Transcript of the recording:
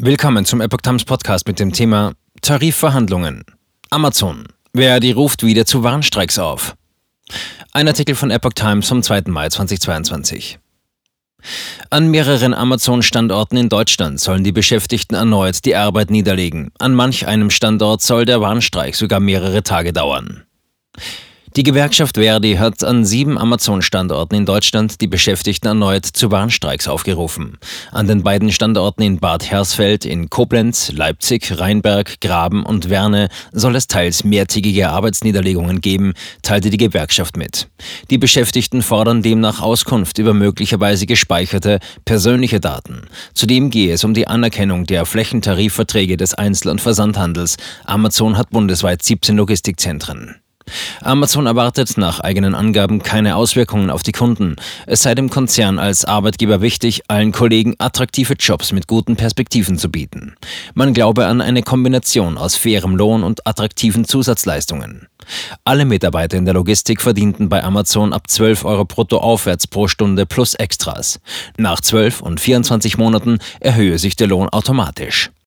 Willkommen zum Epoch Times Podcast mit dem Thema Tarifverhandlungen. Amazon. Verdi ruft wieder zu Warnstreiks auf. Ein Artikel von Epoch Times vom 2. Mai 2022. An mehreren Amazon-Standorten in Deutschland sollen die Beschäftigten erneut die Arbeit niederlegen. An manch einem Standort soll der Warnstreik sogar mehrere Tage dauern. Die Gewerkschaft Verdi hat an sieben Amazon-Standorten in Deutschland die Beschäftigten erneut zu Warnstreiks aufgerufen. An den beiden Standorten in Bad Hersfeld, in Koblenz, Leipzig, Rheinberg, Graben und Werne soll es teils mehrtägige Arbeitsniederlegungen geben, teilte die Gewerkschaft mit. Die Beschäftigten fordern demnach Auskunft über möglicherweise gespeicherte persönliche Daten. Zudem gehe es um die Anerkennung der Flächentarifverträge des Einzel- und Versandhandels. Amazon hat bundesweit 17 Logistikzentren. Amazon erwartet nach eigenen Angaben keine Auswirkungen auf die Kunden. Es sei dem Konzern als Arbeitgeber wichtig, allen Kollegen attraktive Jobs mit guten Perspektiven zu bieten. Man glaube an eine Kombination aus fairem Lohn und attraktiven Zusatzleistungen. Alle Mitarbeiter in der Logistik verdienten bei Amazon ab 12 Euro brutto aufwärts pro Stunde plus Extras. Nach 12 und 24 Monaten erhöhe sich der Lohn automatisch.